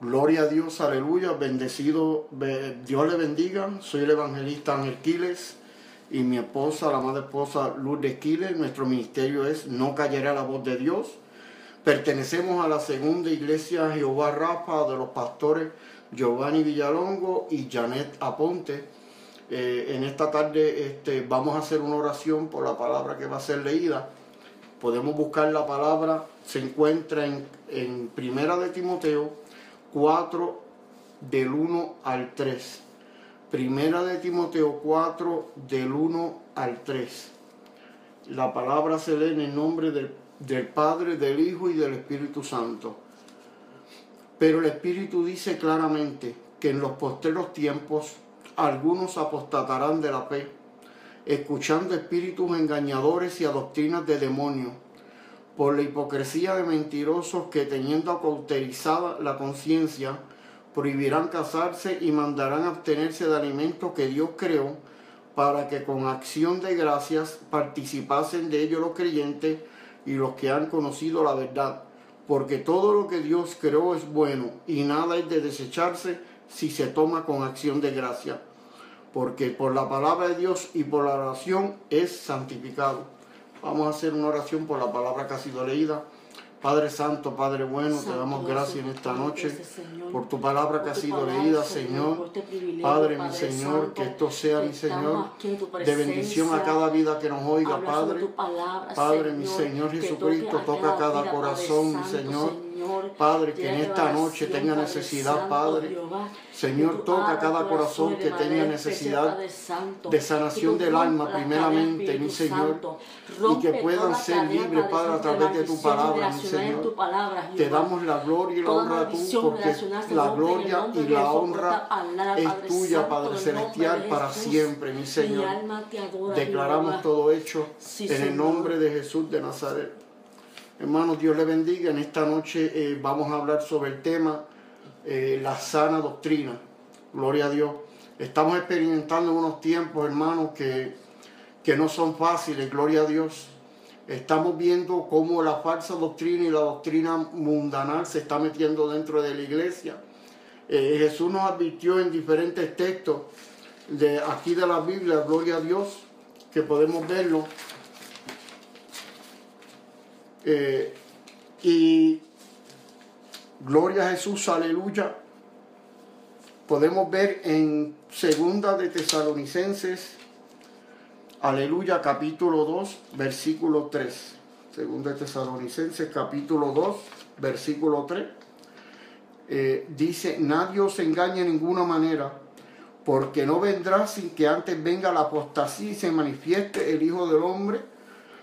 Gloria a Dios, aleluya, bendecido, Dios le bendiga. Soy el evangelista Ángel Quiles y mi esposa, la madre esposa Lourdes Quiles. Nuestro ministerio es No callaré a la voz de Dios. Pertenecemos a la segunda iglesia Jehová Rafa de los pastores Giovanni Villalongo y Janet Aponte. Eh, en esta tarde este, vamos a hacer una oración por la palabra que va a ser leída. Podemos buscar la palabra, se encuentra en, en Primera de Timoteo 4 del 1 al 3. Primera de Timoteo 4 del 1 al 3. La palabra se lee en el nombre del, del Padre, del Hijo y del Espíritu Santo. Pero el Espíritu dice claramente que en los posteros tiempos algunos apostatarán de la fe, escuchando espíritus engañadores y a doctrinas de demonios por la hipocresía de mentirosos que teniendo acauterizada la conciencia, prohibirán casarse y mandarán abstenerse de alimentos que Dios creó, para que con acción de gracias participasen de ellos los creyentes y los que han conocido la verdad. Porque todo lo que Dios creó es bueno y nada es de desecharse si se toma con acción de gracia. Porque por la palabra de Dios y por la oración es santificado. Vamos a hacer una oración por la palabra que ha sido leída. Padre Santo, Padre bueno, te damos gracias en esta noche por tu palabra que ha sido leída, Señor. Este Padre, mi Señor, que esto sea, mi Señor, de bendición a cada vida que nos oiga, Padre. Padre, mi Señor Jesucristo, toca cada corazón, mi Señor. Padre, que en esta noche tenga necesidad, Padre. Señor, toca cada corazón que tenga necesidad de sanación del alma, primeramente, mi Señor. Y que puedan ser libres, Padre, a través de tu palabra, mi Señor. Te damos la gloria y la honra a tú, porque la gloria y la honra es tuya, Padre Celestial, para siempre, mi Señor. Declaramos todo hecho en el nombre de Jesús de Nazaret. Hermanos, Dios le bendiga. En esta noche eh, vamos a hablar sobre el tema eh, la sana doctrina. Gloria a Dios. Estamos experimentando unos tiempos, hermanos, que, que no son fáciles. Gloria a Dios. Estamos viendo cómo la falsa doctrina y la doctrina mundanal se está metiendo dentro de la iglesia. Eh, Jesús nos advirtió en diferentes textos de aquí de la Biblia, gloria a Dios, que podemos verlo eh, y gloria a Jesús, aleluya. Podemos ver en segunda de Tesalonicenses, aleluya, capítulo 2, versículo 3. Segunda de Tesalonicenses, capítulo 2, versículo 3. Eh, dice, nadie os engañe de ninguna manera, porque no vendrá sin que antes venga la apostasía y se manifieste el Hijo del Hombre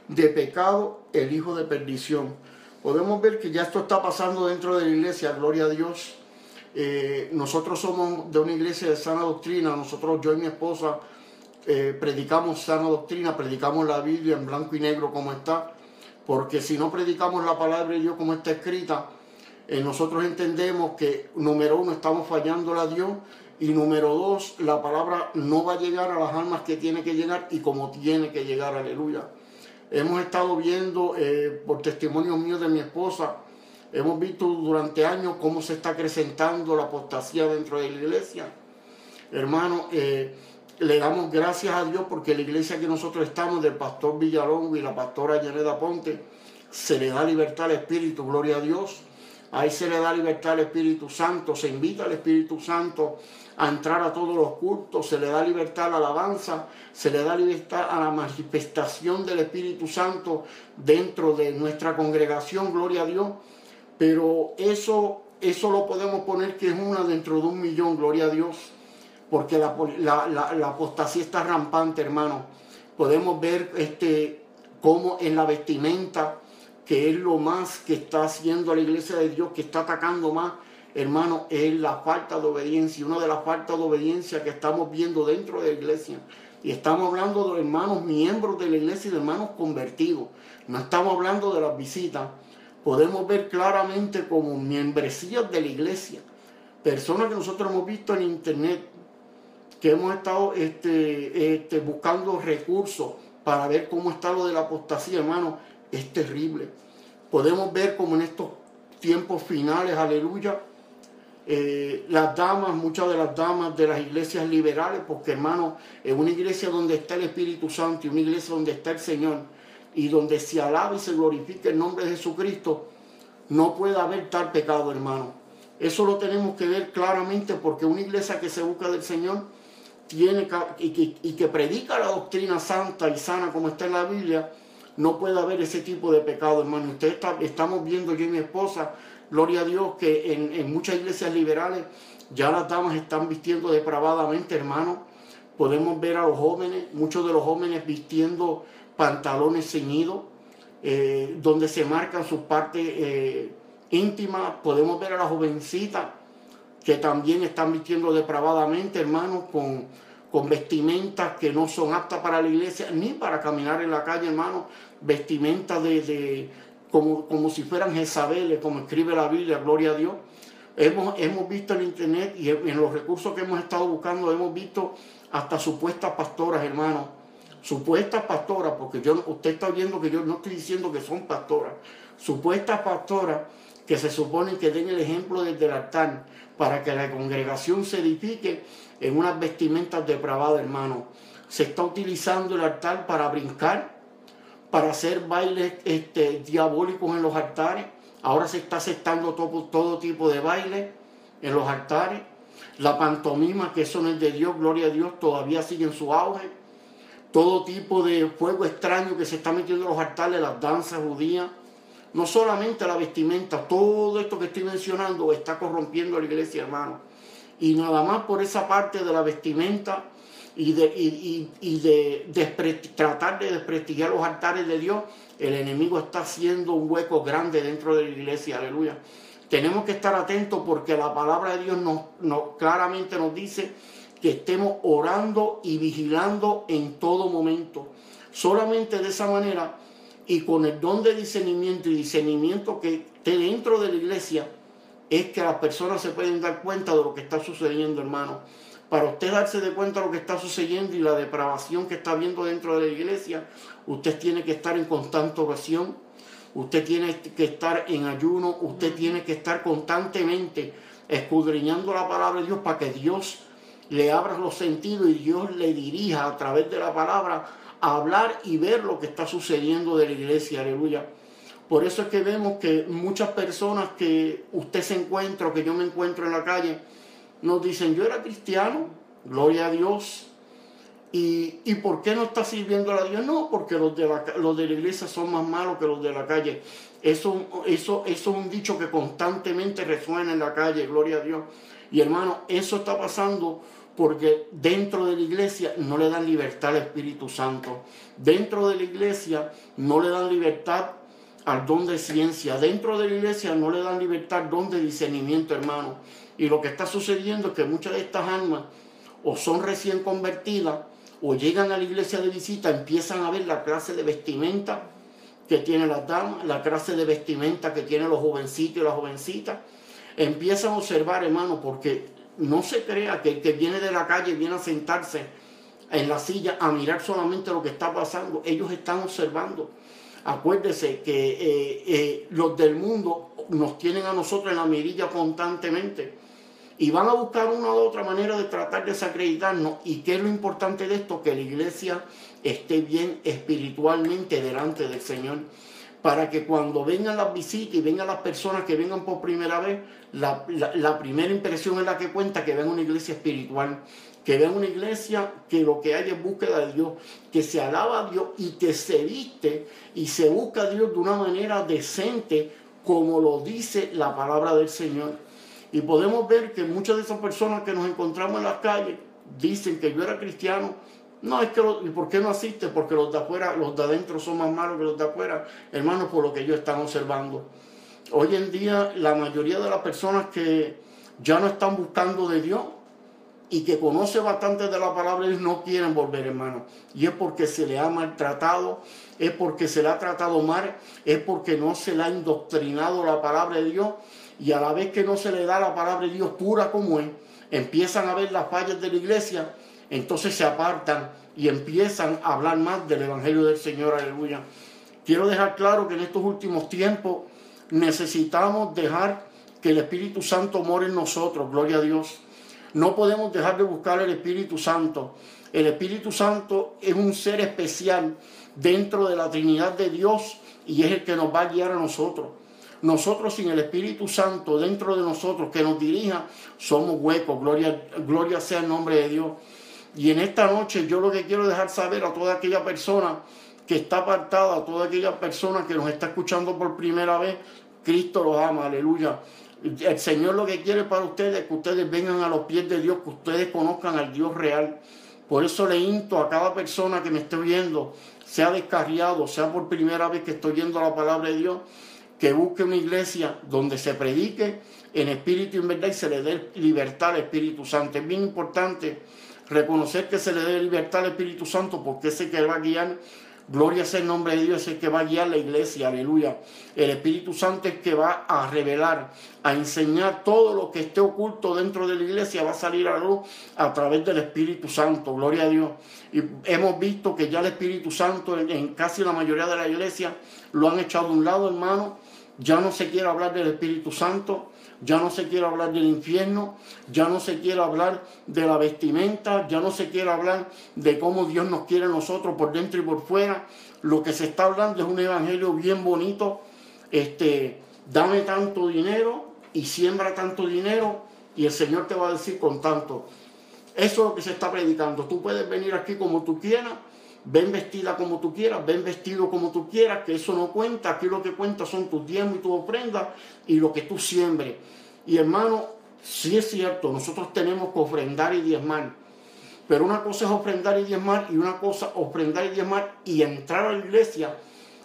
de pecado, el hijo de perdición. Podemos ver que ya esto está pasando dentro de la iglesia, gloria a Dios. Eh, nosotros somos de una iglesia de sana doctrina, nosotros, yo y mi esposa, eh, predicamos sana doctrina, predicamos la Biblia en blanco y negro como está, porque si no predicamos la palabra de Dios como está escrita, eh, nosotros entendemos que número uno estamos fallando a Dios y número dos, la palabra no va a llegar a las almas que tiene que llegar y como tiene que llegar, aleluya. Hemos estado viendo, eh, por testimonio mío de mi esposa, hemos visto durante años cómo se está acrecentando la apostasía dentro de la iglesia. Hermano, eh, le damos gracias a Dios porque la iglesia que nosotros estamos, del pastor Villalongo y la pastora Yaneda Ponte, se le da libertad al Espíritu, gloria a Dios. Ahí se le da libertad al Espíritu Santo, se invita al Espíritu Santo a entrar a todos los cultos, se le da libertad a la alabanza, se le da libertad a la manifestación del Espíritu Santo dentro de nuestra congregación, gloria a Dios. Pero eso, eso lo podemos poner que es una dentro de un millón, gloria a Dios, porque la, la, apostasía está rampante, hermano. Podemos ver este, cómo en la vestimenta, que es lo más que está haciendo la iglesia de Dios, que está atacando más hermano, es la falta de obediencia. Una de las faltas de obediencia que estamos viendo dentro de la iglesia. Y estamos hablando de hermanos miembros de la iglesia y de hermanos convertidos. No estamos hablando de las visitas. Podemos ver claramente como membresías de la iglesia. Personas que nosotros hemos visto en internet, que hemos estado este, este, buscando recursos para ver cómo está lo de la apostasía, hermano, es terrible. Podemos ver como en estos tiempos finales, aleluya, eh, las damas, muchas de las damas de las iglesias liberales, porque hermano, en una iglesia donde está el Espíritu Santo y una iglesia donde está el Señor y donde se alaba y se glorifica el nombre de Jesucristo, no puede haber tal pecado, hermano. Eso lo tenemos que ver claramente porque una iglesia que se busca del Señor tiene y que, y que predica la doctrina santa y sana como está en la Biblia, no puede haber ese tipo de pecado, hermano. Usted está, estamos viendo yo y mi esposa, gloria a Dios, que en, muchas iglesias liberales ya las damas están vistiendo depravadamente, hermano. Podemos ver a los jóvenes, muchos de los jóvenes vistiendo pantalones ceñidos, eh, donde se marcan sus partes eh, íntimas. Podemos ver a las jovencitas que también están vistiendo depravadamente, hermano, con con vestimentas que no son aptas para la iglesia ni para caminar en la calle, hermano, vestimentas de, como, como, si fueran Jezabeles, como escribe la Biblia, gloria a Dios. Hemos, hemos visto en internet y en los recursos que hemos estado buscando, hemos visto hasta supuestas pastoras, hermano. Supuestas pastoras, porque yo, usted está viendo que yo no estoy diciendo que son pastoras. Supuestas pastoras que se supone que den el ejemplo desde el altar para que la congregación se edifique en unas vestimentas depravadas, hermano. Se está utilizando el altar para brincar, para hacer bailes este, diabólicos en los altares. Ahora se está aceptando todo, todo tipo de baile en los altares. La pantomima, que eso no es de Dios, gloria a Dios, todavía sigue en su auge. Todo tipo de fuego extraño que se está metiendo en los altares, las danzas judías. No solamente la vestimenta, todo esto que estoy mencionando está corrompiendo a la iglesia, hermano y nada más por esa parte de la vestimenta y de, y, de tratar de desprestigiar los altares de Dios, el enemigo está haciendo un hueco grande dentro de la iglesia, aleluya. Tenemos que estar atentos porque la palabra de Dios nos, nos, claramente nos dice que estemos orando y vigilando en todo momento. Solamente de esa manera y con el don de discernimiento y discernimiento que esté dentro de la iglesia, es que las personas se pueden dar cuenta de lo que está sucediendo, hermano. Para usted darse de cuenta de lo que está sucediendo y la depravación que está habiendo dentro de la iglesia, usted tiene que estar en constante oración, usted tiene que estar en ayuno, usted tiene que estar constantemente escudriñando la palabra de Dios para que Dios le abra los sentidos y Dios le dirija a través de la palabra a hablar y ver lo que está sucediendo de la iglesia, aleluya. Por eso es que vemos que muchas personas que usted se encuentra o que yo me encuentro en la calle, nos dicen, yo era cristiano, gloria a Dios. ¿Y, y por qué no está sirviendo a Dios? No, porque los de, la, los de la iglesia son más malos que los de la calle. Eso, eso, eso es un dicho que constantemente resuena en la calle, gloria a Dios. Y hermano, eso está pasando porque dentro de la iglesia no le dan libertad al Espíritu Santo. Dentro de la iglesia no le dan libertad al don de ciencia. Dentro de la iglesia no le dan libertad al don de discernimiento, hermano. Y lo que está sucediendo es que muchas de estas almas o son recién convertidas o llegan a la iglesia de visita, empiezan a ver la clase de vestimenta que tienen las damas, la clase de vestimenta que tienen los jovencitos y las jovencitas. Empiezan a observar, hermano, porque no se crea que el que viene de la calle viene a sentarse en la silla a mirar solamente lo que está pasando. Ellos están observando Acuérdese que eh, eh, los del mundo nos tienen a nosotros en la mirilla constantemente y van a buscar una u otra manera de tratar de desacreditarnos. ¿Y qué es lo importante de esto? Que la iglesia esté bien espiritualmente delante del Señor. Para que cuando vengan las visitas y vengan las personas que vengan por primera vez, la, la primera impresión es la que cuenta que ven una iglesia espiritual que vean una iglesia que lo que hay es búsqueda de Dios, que se alaba a Dios y que se viste y se busca a Dios de una manera decente, como lo dice la palabra del Señor. Y podemos ver que muchas de esas personas que nos encontramos en las calles dicen que yo era cristiano. No, es que, ¿y por qué no asiste? Porque los de afuera, los de adentro son más malos que los de afuera, hermanos, por lo que ellos están observando. Hoy en día, la mayoría de las personas que ya no están buscando de Dios, y que conoce bastante de la palabra de no quieren volver, hermano. Y es porque se le ha maltratado, es porque se le ha tratado mal, es porque no se le ha indoctrinado la palabra de Dios. Y a la vez que no se le da la palabra de Dios pura como es, empiezan a ver las fallas de la iglesia, entonces se apartan y empiezan a hablar más del Evangelio del Señor, aleluya. Quiero dejar claro que en estos últimos tiempos necesitamos dejar que el Espíritu Santo more en nosotros, gloria a Dios. No podemos dejar de buscar el Espíritu Santo. El Espíritu Santo es un ser especial dentro de la Trinidad de Dios y es el que nos va a guiar a nosotros. Nosotros sin el Espíritu Santo dentro de nosotros que nos dirija, somos huecos. Gloria, gloria sea el nombre de Dios. Y en esta noche yo lo que quiero dejar saber a toda aquella persona que está apartada, a toda aquella persona que nos está escuchando por primera vez, Cristo los ama, aleluya. El Señor lo que quiere para ustedes es que ustedes vengan a los pies de Dios, que ustedes conozcan al Dios real. Por eso le insto a cada persona que me esté viendo, sea descarriado, sea por primera vez que estoy viendo la palabra de Dios, que busque una iglesia donde se predique en espíritu y en verdad y se le dé libertad al Espíritu Santo. Es bien importante reconocer que se le dé libertad al Espíritu Santo porque ese que va a guiar Gloria sea el nombre de Dios, es el que va a guiar la iglesia, aleluya. El Espíritu Santo es el que va a revelar, a enseñar todo lo que esté oculto dentro de la iglesia, va a salir a luz a través del Espíritu Santo, gloria a Dios. Y hemos visto que ya el Espíritu Santo en, casi la mayoría de la iglesia lo han echado a un lado, hermano. Ya no se quiere hablar del Espíritu Santo, ya no se quiere hablar del infierno, ya no se quiere hablar de la vestimenta, ya no se quiere hablar de cómo Dios nos quiere a nosotros por dentro y por fuera. Lo que se está hablando es un evangelio bien bonito. Este, dame tanto dinero y siembra tanto dinero y el Señor te va a decir con tanto. Eso es lo que se está predicando. Tú puedes venir aquí como tú quieras, ven vestida como tú quieras, ven vestido como tú quieras, que eso no cuenta. Aquí lo que cuenta son tus diezmos y tus ofrendas y lo que tú siembres. Y hermano, sí es cierto, nosotros tenemos que ofrendar y diezmar. Pero una cosa es ofrendar y diezmar y una cosa ofrendar y diezmar y entrar a la iglesia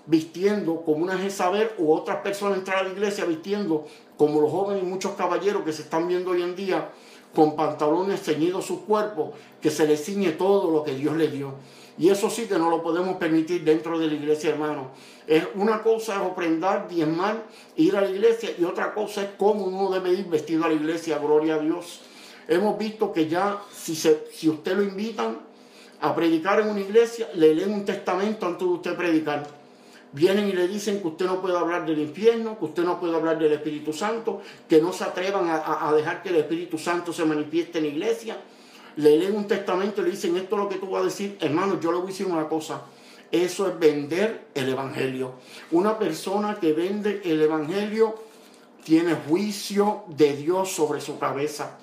vistiendo como una Jezabel o otras personas entrar a la iglesia vistiendo como los jóvenes y muchos caballeros que se están viendo hoy en día con pantalones ceñidos su cuerpo, que se les ciñe todo lo que Dios le dio. Y eso sí que no lo podemos permitir dentro de la iglesia, hermano. Es una cosa es ofrendar, diezmar, ir a la iglesia y otra cosa es cómo uno debe ir vestido a la iglesia, gloria a Dios. Hemos visto que ya si, se, si usted lo invitan a predicar en una iglesia, le leen un testamento antes de usted predicar. Vienen y le dicen que usted no puede hablar del infierno, que usted no puede hablar del Espíritu Santo, que no se atrevan a, a dejar que el Espíritu Santo se manifieste en la iglesia le leen un testamento y le dicen esto es lo que tú vas a decir, hermano, yo le voy a decir una cosa. Eso es vender el Evangelio. Una persona que vende el Evangelio tiene juicio de Dios sobre su cabeza.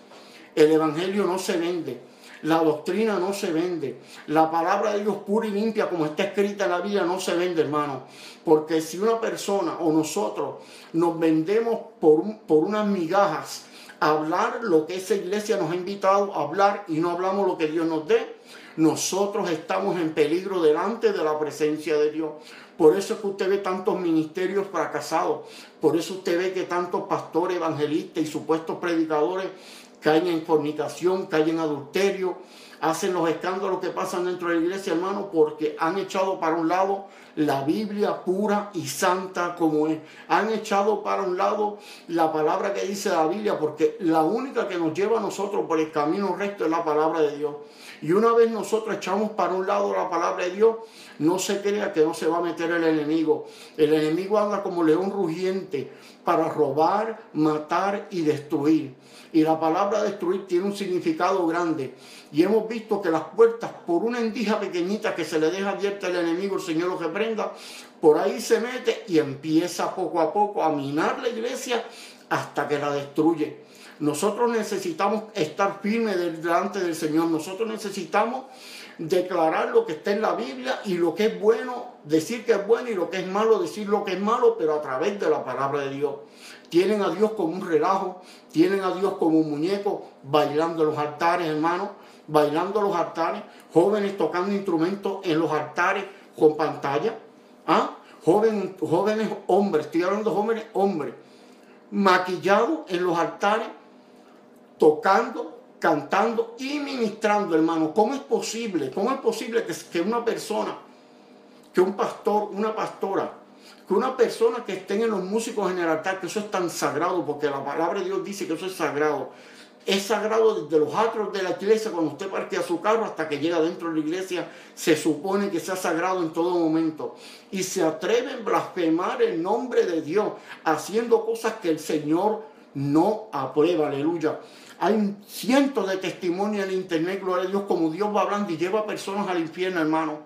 El Evangelio no se vende. La doctrina no se vende. La palabra de Dios pura y limpia, como está escrita en la Biblia, no se vende, hermano. Porque si una persona o nosotros nos vendemos por, por unas migajas hablar lo que esa iglesia nos ha invitado a hablar y no hablamos lo que Dios nos dé, nosotros estamos en peligro delante de la presencia de Dios. Por eso es que usted ve tantos ministerios fracasados. Por eso usted ve que tantos pastores, evangelistas y supuestos predicadores caen en fornicación, caen en adulterio, hacen los escándalos que pasan dentro de la iglesia, hermano, porque han echado para un lado la Biblia pura y santa como es. Han echado para un lado la palabra que dice la Biblia, porque la única que nos lleva a nosotros por el camino recto es la palabra de Dios. Y una vez nosotros echamos para un lado la palabra de Dios, no se crea que no se va a meter el enemigo. El enemigo anda como león rugiente para robar, matar y destruir. Y la palabra destruir tiene un significado grande. Y hemos visto que las puertas, por una endija pequeñita que se le deja abierta al enemigo, el Señor lo reprenda, por ahí se mete y empieza poco a poco a minar la iglesia hasta que la destruye. Nosotros necesitamos estar firmes delante del Señor. Nosotros necesitamos declarar lo que está en la Biblia y lo que es bueno, decir que es bueno y lo que es malo, decir lo que es malo, pero a través de la palabra de Dios. Tienen a Dios como un relajo, tienen a Dios como un muñeco, bailando en los altares, hermanos, bailando en los altares, jóvenes tocando instrumentos en los altares con pantalla, ¿ah? jóvenes, jóvenes hombres, estoy hablando de jóvenes hombres, maquillados en los altares, tocando, cantando y ministrando, hermano. ¿Cómo es posible? ¿Cómo es posible que, que una persona, que un pastor, una pastora, que una persona que estén en los músicos en el altar, que eso es tan sagrado, porque la palabra de Dios dice que eso es sagrado. Es sagrado desde los atros de la iglesia, cuando usted parquea su carro hasta que llega dentro de la iglesia, se supone que sea sagrado en todo momento. Y se atreven a blasfemar el nombre de Dios, haciendo cosas que el Señor no aprueba, aleluya. Hay cientos de testimonios en internet, gloria a Dios, como Dios va hablando y lleva personas al infierno, hermano.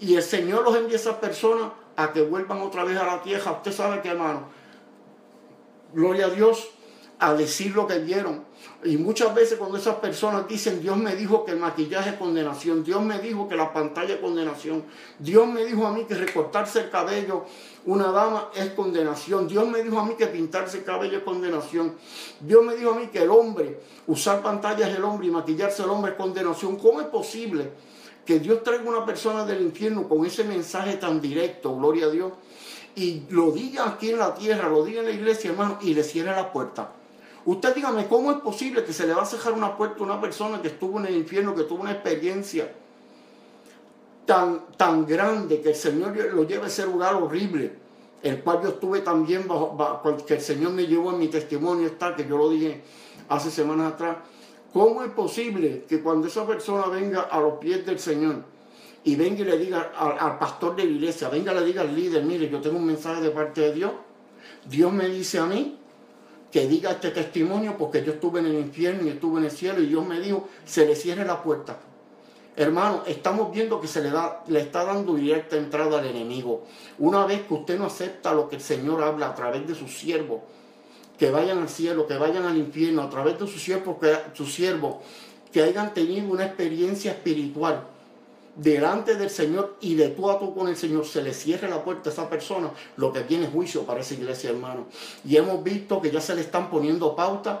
Y el Señor los envía a esas personas a que vuelvan otra vez a la tierra. Usted sabe que, hermano, gloria a Dios, a decir lo que vieron. Y muchas veces cuando esas personas dicen, Dios me dijo que el maquillaje es condenación, Dios me dijo que la pantalla es condenación, Dios me dijo a mí que recortarse el cabello una dama es condenación, Dios me dijo a mí que pintarse el cabello es condenación, Dios me dijo a mí que el hombre, usar pantallas es el hombre y maquillarse el hombre es condenación. ¿Cómo es posible que Dios traiga una persona del infierno con ese mensaje tan directo, gloria a Dios, y lo diga aquí en la tierra, lo diga en la iglesia, hermano, y le cierre la puerta? Usted dígame, ¿cómo es posible que se le va a cerrar una puerta a una persona que estuvo en el infierno, que tuvo una experiencia tan, tan grande, que el Señor lo lleve a ese lugar horrible, el cual yo estuve también bajo, que el Señor me llevó en mi testimonio, está, que yo lo dije hace semanas atrás. ¿Cómo es posible que cuando esa persona venga a los pies del Señor y venga y le diga al, al pastor de la iglesia, venga y le diga al líder, mire, yo tengo un mensaje de parte de Dios, Dios me dice a mí que diga este testimonio porque yo estuve en el infierno y estuve en el cielo y Dios me dijo, se le cierre la puerta. Hermano, estamos viendo que se le, da, le está dando directa entrada al enemigo. Una vez que usted no acepta lo que el Señor habla a través de sus siervos, que vayan al cielo, que vayan al infierno, a través de sus siervos, que, sus siervos, que hayan tenido una experiencia espiritual, delante del Señor y de tú a tú con el Señor se le cierre la puerta a esa persona, lo que tiene juicio para esa iglesia, hermano. Y hemos visto que ya se le están poniendo pautas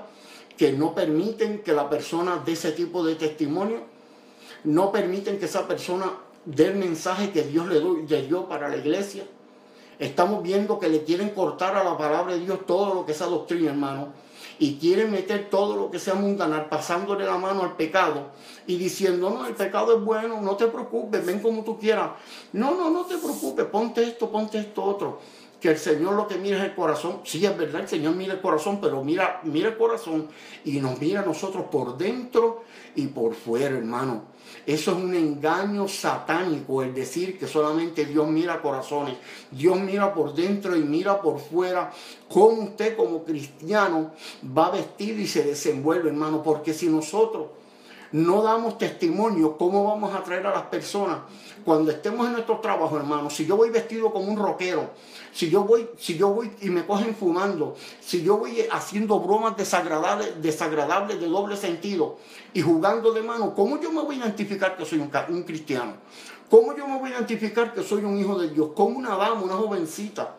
que no permiten que la persona dé ese tipo de testimonio, no permiten que esa persona dé el mensaje que Dios le dio para la iglesia. Estamos viendo que le quieren cortar a la palabra de Dios todo lo que es esa doctrina, hermano y quieren meter todo lo que sea mundanal, pasándole la mano al pecado y diciendo, no, el pecado es bueno, no te preocupes, ven como tú quieras. No, no, no te preocupes, ponte esto, ponte esto otro. Que el Señor lo que mira es el corazón. Sí, es verdad, el Señor mira el corazón, pero mira, mira el corazón y nos mira a nosotros por dentro y por fuera, hermano. Eso es un engaño satánico, el decir que solamente Dios mira corazones. Dios mira por dentro y mira por fuera. Cómo usted como cristiano va a vestir y se desenvuelve, hermano. Porque si nosotros no damos testimonio, ¿cómo vamos a traer a las personas cuando estemos en nuestro trabajo, hermano? Si yo voy vestido como un rockero, si yo voy, si yo voy y me cogen fumando, si yo voy haciendo bromas desagradables, desagradables de doble sentido y jugando de mano, ¿cómo yo me voy a identificar que soy un, un cristiano? ¿Cómo yo me voy a identificar que soy un hijo de Dios? Como una dama, una jovencita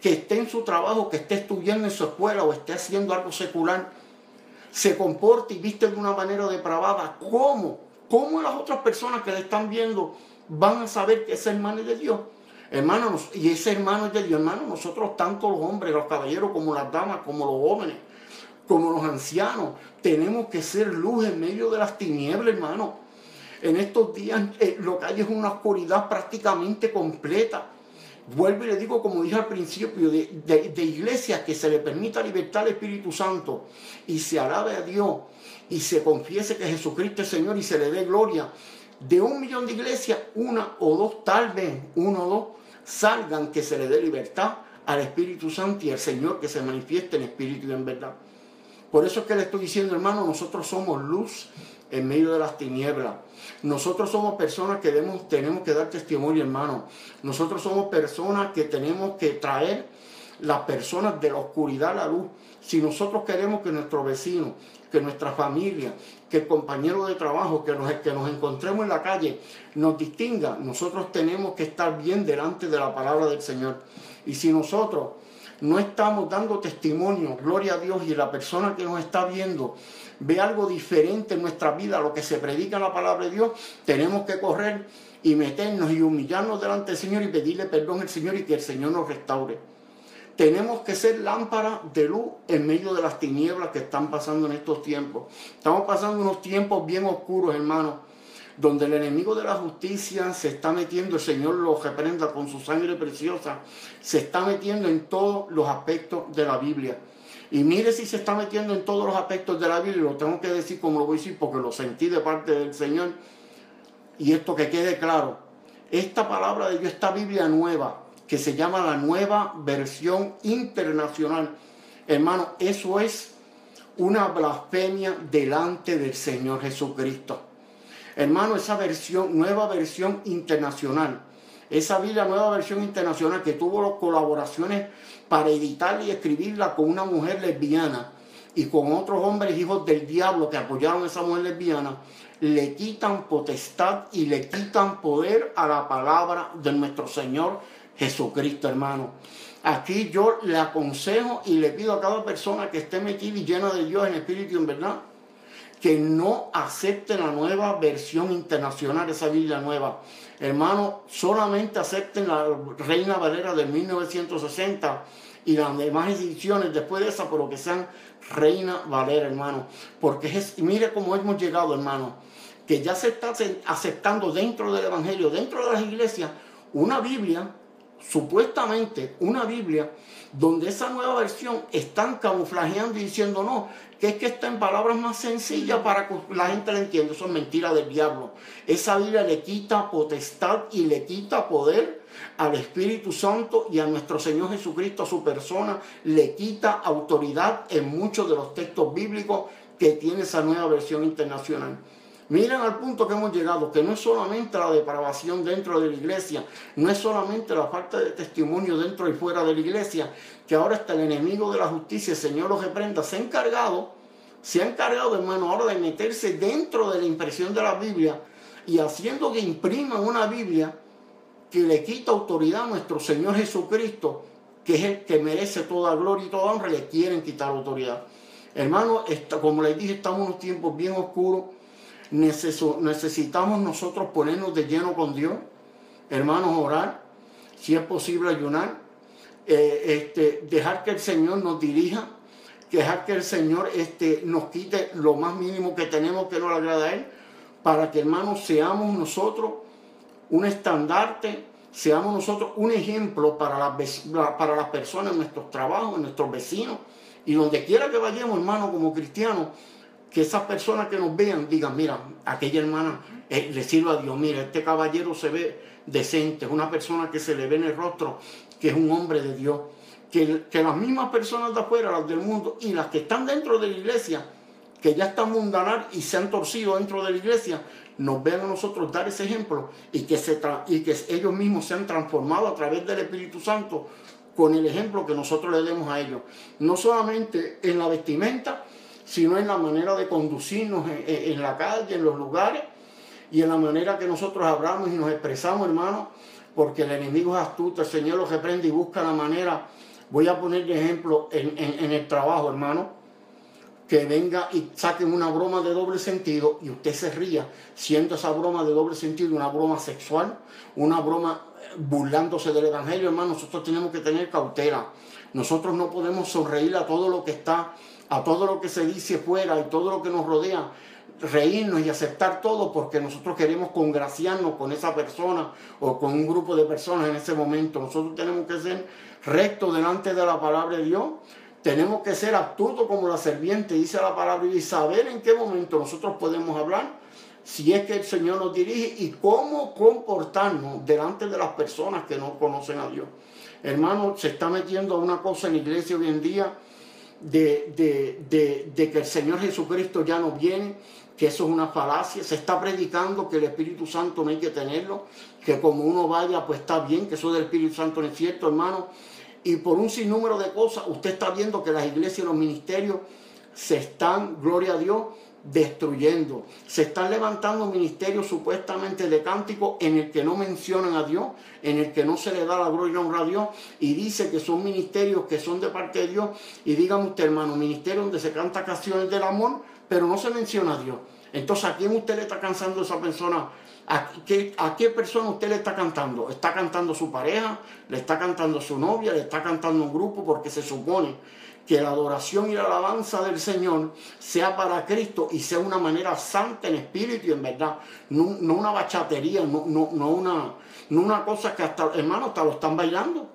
que esté en su trabajo, que esté estudiando en su escuela o esté haciendo algo secular se comporta y viste de una manera depravada, ¿cómo? ¿Cómo las otras personas que le están viendo van a saber que ese hermano es de Dios? Hermanos, y ese hermano es de Dios, hermano, nosotros tanto los hombres, los caballeros, como las damas, como los jóvenes, como los ancianos, tenemos que ser luz en medio de las tinieblas, hermano. En estos días eh, lo que hay es una oscuridad prácticamente completa. Vuelvo y le digo, como dije al principio, de, iglesias que se le permita libertad al Espíritu Santo y se alabe a Dios y se confiese que Jesucristo es Señor y se le dé gloria. De un millón de iglesias, una o dos, tal vez uno o dos, salgan que se le dé libertad al Espíritu Santo y al Señor que se manifieste en espíritu y en verdad. Por eso es que le estoy diciendo, hermano, nosotros somos luz en medio de las tinieblas. Nosotros somos personas que debemos, tenemos que dar testimonio, hermano. Nosotros somos personas que tenemos que traer las personas de la oscuridad a la luz. Si nosotros queremos que nuestro vecino, que nuestra familia, que el compañero de trabajo, que nos, que nos encontremos en la calle, nos distinga, nosotros tenemos que estar bien delante de la palabra del Señor. Y si nosotros no estamos dando testimonio, gloria a Dios, y la persona que nos está viendo ve algo diferente en nuestra vida lo que se predica en la palabra de Dios, tenemos que correr y meternos y humillarnos delante del Señor y pedirle perdón al Señor y que el Señor nos restaure. Tenemos que ser lámpara de luz en medio de las tinieblas que están pasando en estos tiempos. Estamos pasando unos tiempos bien oscuros, hermanos, donde el enemigo de la justicia se está metiendo, el Señor lo reprenda con su sangre preciosa, se está metiendo en todos los aspectos de la Biblia. Y mire si se está metiendo en todos los aspectos de la Biblia, lo tengo que decir como lo voy a decir porque lo sentí de parte del Señor. Y esto que quede claro, esta palabra de Dios, esta Biblia nueva, que se llama la nueva versión internacional, Hermano, eso es una blasfemia delante del Señor Jesucristo. Hermano, esa versión, nueva versión internacional, esa Biblia nueva versión internacional que tuvo colaboraciones para editarla y escribirla con una mujer lesbiana y con otros hombres hijos del diablo que apoyaron a esa mujer lesbiana, le quitan potestad y le quitan poder a la palabra de nuestro Señor Jesucristo, hermano. Aquí yo le aconsejo y le pido a cada persona que esté metida y llena de Dios en espíritu y en verdad, que no acepte la nueva versión internacional, esa Biblia nueva. Hermano, solamente acepten la Reina Valera de 1960 y las demás ediciones después de esa, pero que sean Reina Valera, hermano. Porque es, mire cómo hemos llegado, hermano, que ya se está aceptando dentro del Evangelio, dentro de las iglesias, una Biblia, supuestamente una Biblia, donde esa nueva versión están camuflajeando y diciendo no, que es que está en palabras más sencillas para que la gente la entienda. Eso es mentira del diablo. Esa Biblia le quita potestad y le quita poder al Espíritu Santo y a nuestro Señor Jesucristo, a su persona, le quita autoridad en muchos de los textos bíblicos que tiene esa nueva versión internacional. Miren al punto que hemos llegado, que no es solamente la depravación dentro de la iglesia, no es solamente la falta de testimonio dentro y fuera de la iglesia, que ahora está el enemigo de la justicia, el Señor los reprenda, se ha encargado, se ha encargado, hermano, ahora de meterse dentro de la impresión de la Biblia y haciendo que impriman una Biblia que le quita autoridad a nuestro Señor Jesucristo, que es el que merece toda gloria y toda honra, le quieren quitar autoridad. Hermano, como les dije, estamos en unos tiempos bien oscuros necesitamos nosotros ponernos de lleno con Dios, hermanos, orar, si es posible ayunar, eh, este, dejar que el Señor nos dirija, dejar que el Señor este, nos quite lo más mínimo que tenemos que no le agrada a Él, para que hermanos seamos nosotros un estandarte, seamos nosotros un ejemplo para las, para las personas en nuestros trabajos, en nuestros vecinos, y donde quiera que vayamos, hermanos, como cristianos, que esas personas que nos vean digan, mira, aquella hermana eh, le sirva a Dios, mira, este caballero se ve decente, es una persona que se le ve en el rostro, que es un hombre de Dios. Que, que las mismas personas de afuera, las del mundo, y las que están dentro de la iglesia, que ya están mundanar y se han torcido dentro de la iglesia, nos vean a nosotros dar ese ejemplo y que, se y que ellos mismos se han transformado a través del Espíritu Santo con el ejemplo que nosotros le demos a ellos. No solamente en la vestimenta, sino en la manera de conducirnos en, la calle, en los lugares y en la manera que nosotros hablamos y nos expresamos, hermano, porque el enemigo es astuto, el Señor lo reprende y busca la manera. Voy a poner de ejemplo en, el trabajo, hermano, que venga y saquen una broma de doble sentido y usted se ría, siendo esa broma de doble sentido una broma sexual, una broma eh, burlándose del Evangelio, hermano, nosotros tenemos que tener cautela. Nosotros no podemos sonreír a todo lo que está a todo lo que se dice fuera y todo lo que nos rodea, reírnos y aceptar todo porque nosotros queremos congraciarnos con esa persona o con un grupo de personas en ese momento. Nosotros tenemos que ser rectos delante de la palabra de Dios. Tenemos que ser astutos como la serpiente, dice la palabra, y saber en qué momento nosotros podemos hablar, si es que el Señor nos dirige y cómo comportarnos delante de las personas que no conocen a Dios. Hermano, se está metiendo una cosa en la iglesia hoy en día de, que el Señor Jesucristo ya no viene, que eso es una falacia. Se está predicando que el Espíritu Santo no hay que tenerlo, que como uno vaya, pues está bien, que eso del Espíritu Santo no es cierto, hermano. Y por un sinnúmero de cosas, usted está viendo que las iglesias y los ministerios se están, gloria a Dios, destruyendo. Se están levantando ministerios supuestamente de cántico en el que no mencionan a Dios, en el que no se le da la gloria y honra a Dios, y dice que son ministerios que son de parte de Dios. Y dígame usted, hermano, ministerio donde se canta canciones del amor, pero no se menciona a Dios. Entonces, ¿a quién usted le está cansando esa persona? ¿A qué, ¿A qué persona usted le está cantando? ¿Está cantando su pareja? ¿Le está cantando su novia? ¿Le está cantando un grupo? Porque se supone que la adoración y la alabanza del Señor sea para Cristo y sea una manera santa en espíritu y en verdad, no, una bachatería, no, una, no una cosa que hasta, hermano, hasta lo están bailando.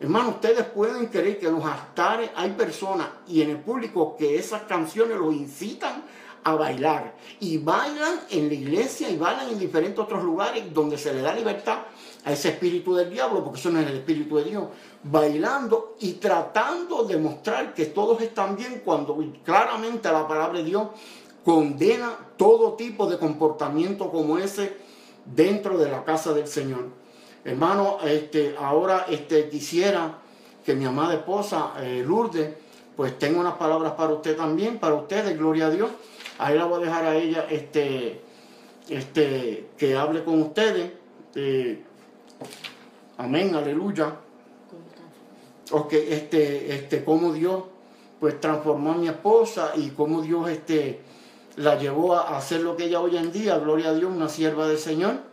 Hermano, ustedes pueden creer que en los altares hay personas y en el público que esas canciones los incitan a bailar. Y bailan en la iglesia y bailan en diferentes otros lugares donde se le da libertad a ese espíritu del diablo, porque eso no es el espíritu de Dios, bailando y tratando de mostrar que todos están bien cuando claramente la palabra de Dios condena todo tipo de comportamiento como ese dentro de la casa del Señor. Hermano, este, ahora este, quisiera que mi amada esposa eh, Lourdes, pues tenga unas palabras para usted también, para ustedes, gloria a Dios. Ahí la voy a dejar a ella este, este, que hable con ustedes. Eh, amén, aleluya. Ok, este, este, cómo Dios pues transformó a mi esposa y cómo Dios este, la llevó a hacer lo que ella hoy en día, gloria a Dios, una sierva del Señor.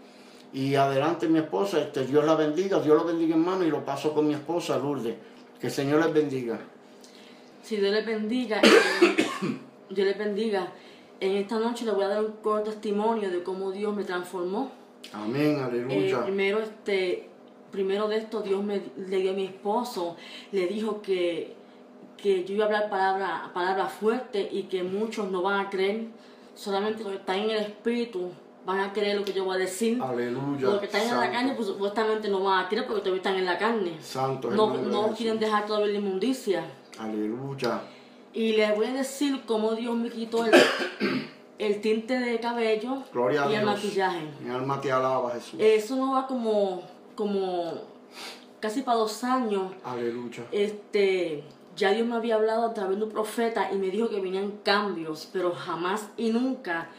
Y adelante mi esposa, este, Dios la bendiga, Dios lo bendiga hermano y lo paso con mi esposa Lourdes. Que el Señor les bendiga. Si Dios les bendiga, Dios les bendiga. En esta noche les voy a dar un corto testimonio de cómo Dios me transformó. Amén, aleluya. Eh, primero, este, primero de esto, Dios me, le dio a mi esposo, le dijo que, que yo iba a hablar palabras palabra fuertes y que muchos no van a creer, solamente los que están en el espíritu van a creer lo que yo voy a decir. Aleluya. Los que están en la carne, pues supuestamente no van a creer porque todavía están en la carne. Santo no no quieren dejar todavía la inmundicia. Aleluya. Y les voy a decir cómo Dios me quitó el, el tinte de cabello Gloria y el maquillaje. Mi alma te alaba, Jesús. Eso no va como, como casi para dos años. Aleluya. Este, ya Dios me había hablado a través de un profeta y me dijo que venían cambios, pero jamás y nunca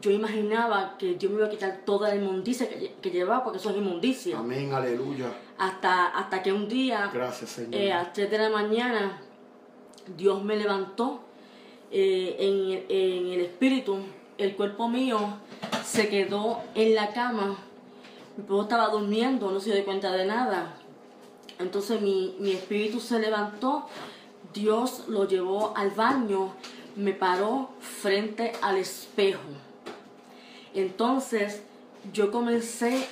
yo imaginaba que Dios me iba a quitar toda la inmundicia que, que llevaba, porque eso es inmundicia. Amén, aleluya. Hasta, hasta que un día Gracias, Señor. eh, a las 3 de la mañana, Dios me levantó eh, en, en el espíritu. El cuerpo mío se quedó en la cama. Mi esposo estaba durmiendo, no se dio cuenta de nada. Entonces mi, mi espíritu se levantó. Dios lo llevó al baño, me paró frente al espejo. Entonces yo comencé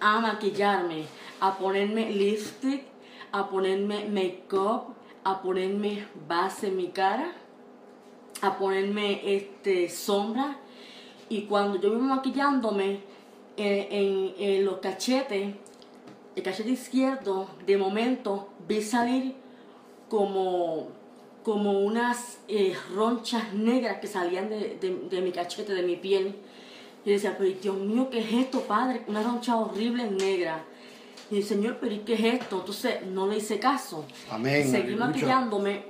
a maquillarme, a ponerme lipstick, a ponerme make-up, a ponerme base en mi cara, a ponerme este sombra. Y cuando yo iba maquillándome eh, en, en los cachetes, el cachete izquierdo, de momento vi salir como, como unas eh, ronchas negras que salían de, de- de mi cachete, de mi piel. Y decía, pero Dios mío, ¿qué es esto, Padre? Una roncha horrible negra. Y el Señor, pero ¿y qué es esto? Entonces no le hice caso. Amén, Seguí aleluya. maquillándome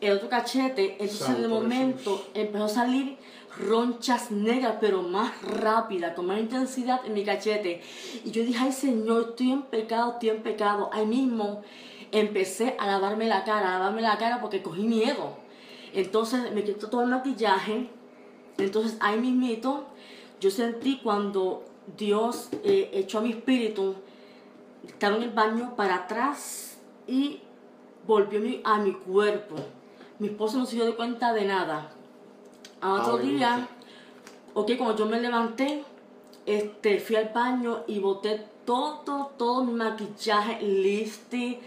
el otro cachete. Entonces Santo de momento Jesús. empezó a salir ronchas negras, pero más rápida, con más intensidad en mi cachete. Y yo dije, ay Señor, estoy en pecado, estoy en pecado. Ahí mismo empecé a lavarme la cara, a lavarme la cara porque cogí miedo. Entonces me quitó todo el maquillaje. Entonces ahí mismito yo sentí cuando Dios eh, echó a mi espíritu, estaba en el baño para atrás y volvió mi- a mi cuerpo. Mi esposo no se dio cuenta de nada. A otro día, ok, cuando yo me levanté, este, fui al baño y boté todo, todo mi maquillaje, lipstick,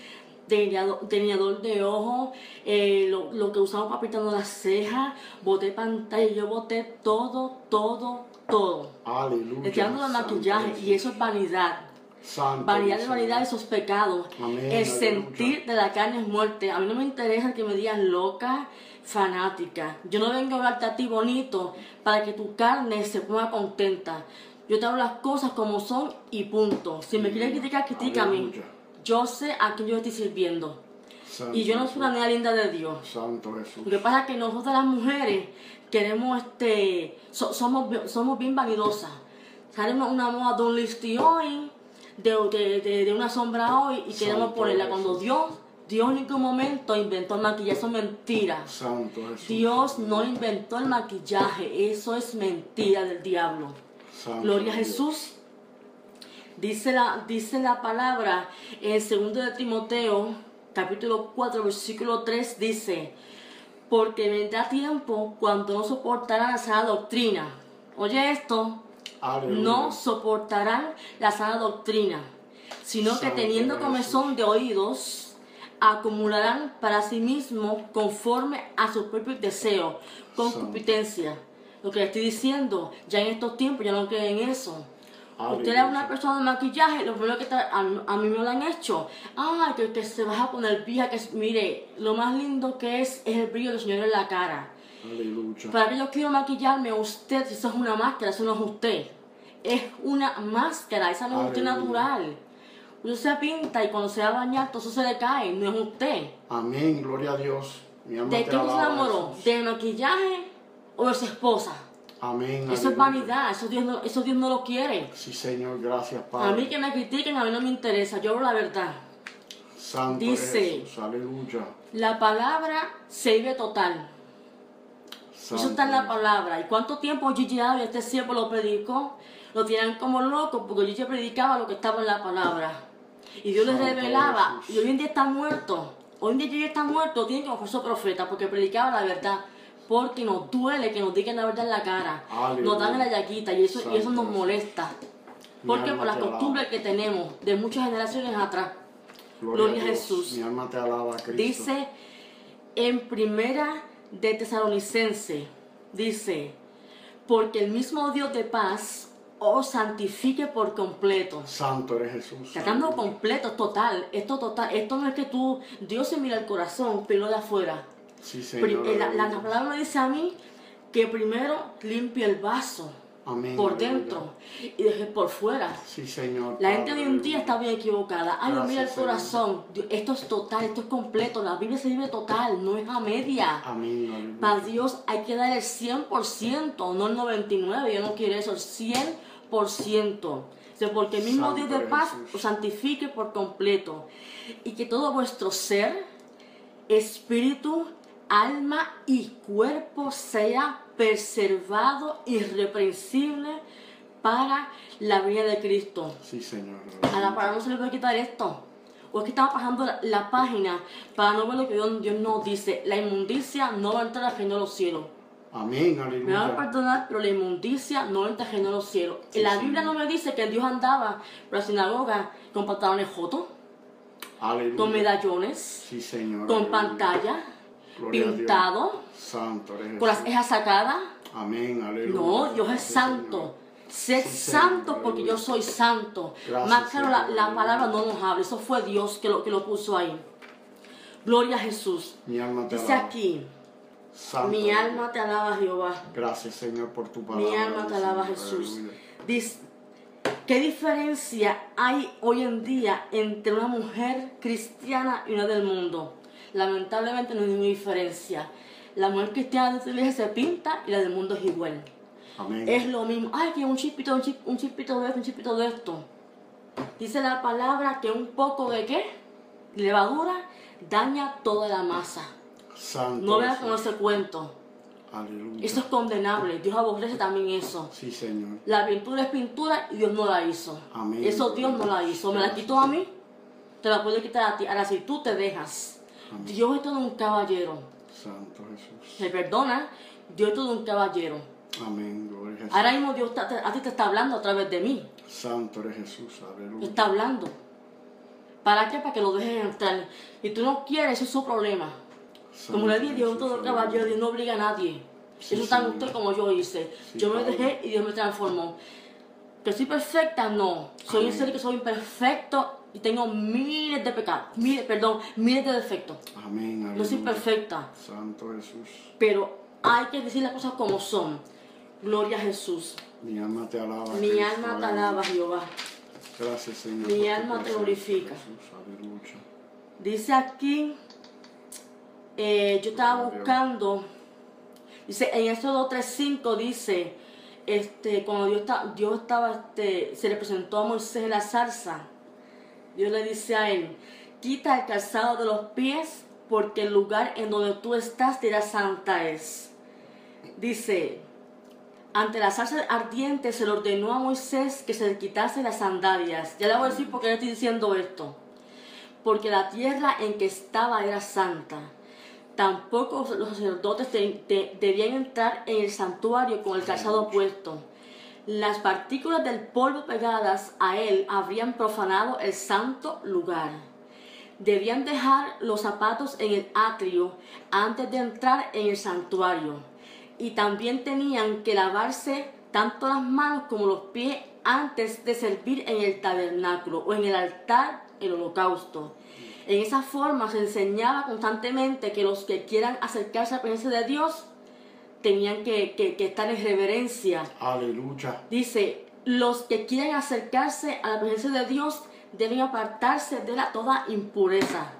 delineador, delineador de ojos, eh, lo, lo que usamos para pintarnos las cejas, boté pantalla, yo boté todo, todo, todo. Aleluya. Estoy hablando de Santo maquillaje y eso es vanidad. Santo Vanidad de vanidad, esos pecados. Amén, el sentir de la carne es muerte. A mí no me interesa que me digan loca, fanática. Yo no vengo a hablarte a ti bonito para que tu carne se ponga contenta. Yo te hablo las cosas como son y punto. Si me quieres criticar, critícame. Yo sé a quién yo estoy sirviendo. Santo Y yo no soy una niña linda de Dios. Santo Jesús. Lo que pasa es que nosotras las mujeres queremos, este, so- somos, somos bien vanidosas. Sale una, una moda de un listi hoy, de, de, de, de una sombra hoy, y queremos Santo ponerla. Jesús. Cuando Dios, Dios en ningún momento inventó el maquillaje, eso es mentira. Santo Jesús. Dios no inventó el maquillaje, eso es mentira del diablo. Santo Gloria a. Jesús. Dice la, dice la palabra en 2 de Timoteo, capítulo 4, versículo 3, dice, porque vendrá tiempo cuando no soportarán la sana doctrina. Oye esto, Aleluya. no soportarán la sana doctrina, sino que teniendo comezón de oídos, acumularán para sí mismos conforme a sus propios deseos, concupiscencia. Lo que estoy diciendo, ya en estos tiempos ya no creen en eso. Usted es una persona de maquillaje, lo primero que está- a, a mí me lo han hecho. Ah, que, se va a poner vieja, que es- mire, lo más lindo que es es el brillo del Señor en la cara. Aleluya. Para que yo quiero maquillarme, usted, si eso es una máscara, eso no es usted. Es una máscara, esa no es usted natural. Usted se pinta y cuando se va a bañar, todo eso se le cae, no es usted. Amén, gloria a Dios. Mi ¿De qué se enamoró? ¿De maquillaje o de su esposa? Amén. Eso es vanidad, eso Dios no, eso Dios no lo quiere. Sí, Señor, gracias, Padre. A mí que me critiquen, a mí no me interesa, yo hablo la verdad. Santo dice- Jesús, aleluya. La palabra se vive total. Eso Santo está en la palabra. ¿Y cuánto tiempo Gigi Ávila, este siervo lo predicó? Lo tiran como loco porque Gigi predicaba lo que estaba en la palabra. Y Dios les Santo revelaba. Jesús. Y hoy en día está muerto. Hoy en día Gigi está muerto. Tiene que mejor su profeta porque predicaba la verdad. Porque nos duele que nos digan la verdad en la cara. Aleluya. Nos dan en la llaguita y eso, y eso nos molesta. Porque por las costumbres que tenemos de muchas generaciones atrás. Gloria, Gloria a. Jesús. Mi alma te alaba, Cristo. Dice en primera de Tesalonicense, dice, porque el mismo Dios de paz os santifique por completo. Santo eres Jesús. Tratando completo, total, esto total, esto no es que tú, Dios se mira el corazón, pero no de afuera. Sí, Pri- Señor. la, la- palabra me dice a mí que primero limpie el vaso Amén. por aleluya. dentro y deje por fuera. Sí, Señor. La gente hoy en día está bien equivocada. Ay, Dios, mira el Gracias, corazón. Dios, Esto es total, esto es completo. La Biblia se vive total, no es a media. Amén. aleluya. Para Dios hay que dar el 100%, no el 99%. Yo no quiero eso, el 100%. O sea, porque el mismo Santo Dios de paz Jesús. os santifique por completo. Y que todo vuestro ser, espíritu, alma y cuerpo sea preservado irreprensible para la vida de Cristo. Sí, Señor. A la palabra no se le puede quitar esto. O es que estamos pasando la, la página para no ver lo que Dios, Dios nos dice. La inmundicia no va a entrar al reino de los cielos. Amén. Me van a perdonar, pero la inmundicia no entra al reino de los cielos. Sí, la sí. Biblia no me dice que Dios andaba por la sinagoga con pantalones jotos, Aleluya. con medallones, Sí, Señor. con aleluya. pantalla, Gloria pintado, Santo eres con las cejas sacadas. Amén. Aleluya. No, Dios es santo. Sí, Señor, santo porque yo soy santo. Gracias, Más claro, la, la palabra no nos habla. Eso fue Dios que lo, que lo puso ahí. Gloria a Jesús. Mi alma te Dice alaba. aquí, Santo mi alma te alaba Jehová. Gracias, Señor, por tu palabra. Mi alma te alaba Señor. Jesús. Aleluya. Dice, ¿qué diferencia hay hoy en día entre una mujer cristiana y una del mundo? Lamentablemente no hay ninguna diferencia. La mujer cristiana de la iglesia se pinta y la del mundo es igual. Amén. Es lo mismo. Ay, que un chispito, un, chip- un chispito de esto, un chispito de esto. Dice la palabra que un poco de qué? Levadura daña toda la masa. Santo No veas con ese cuento. Aleluya. Eso es condenable. Dios aborrece también eso. Sí, Señor. La pintura es pintura y Dios no la hizo. Amén. Eso Dios no la hizo. Me la quitó a mí, te la puede quitar a ti. Ahora, si tú te dejas, Dios es todo un caballero. Santo Jesús. Me perdona, Dios es todo un caballero. Amén. Gloria a Jesús. Ahora mismo Dios está- a ti te está hablando a través de mí. Santo eres Jesús. Te Aleluya. está hablando. ¿Para qué? Para que lo dejes entrar. Y tú no quieres, eso es su problema. Como le dije, Dios es todo Jesús, caballero, Dios no obliga a nadie. Sí, eso en Señor. usted como yo hice. Sí, yo me dejé y Dios me transformó. ¿Que soy perfecta? No. Soy en Amén. serio que soy imperfecto y tengo miles de pecados. Miles, perdón, miles de defectos. Amén. No soy aleluya. perfecta. Santo Jesús. Pero hay que decir las cosas como son. Gloria a Jesús. Mi alma te alaba. Mi Cristo, alma te aleluya. alaba, Jehová. Gracias, Señor. Mi alma te glorifica. Jesús. Aleluya. Dice aquí, eh, yo estaba buscando, dice, en Éxodo 3.5 dice, este, cuando Dios, está, Dios estaba, este, se le presentó a Moisés en la zarza, Dios le dice a él, quita el calzado de los pies, porque el lugar en donde tú estás dirá santa es. Dice, ante la zarza ardiente se le ordenó a Moisés que se le quitase las sandalias. Ya le voy a decir por qué le estoy diciendo esto porque la tierra en que estaba era santa. Tampoco los sacerdotes de- de- debían entrar en el santuario con el calzado puesto. Las partículas del polvo pegadas a él habrían profanado el santo lugar. Debían dejar los zapatos en el atrio antes de entrar en el santuario. Y también tenían que lavarse tanto las manos como los pies antes de servir en el tabernáculo o en el altar el holocausto. En esa forma se enseñaba constantemente que los que quieran acercarse a la presencia de Dios tenían que, que, que estar en reverencia. Aleluya. Dice, los que quieren acercarse a la presencia de Dios deben apartarse de la toda impureza.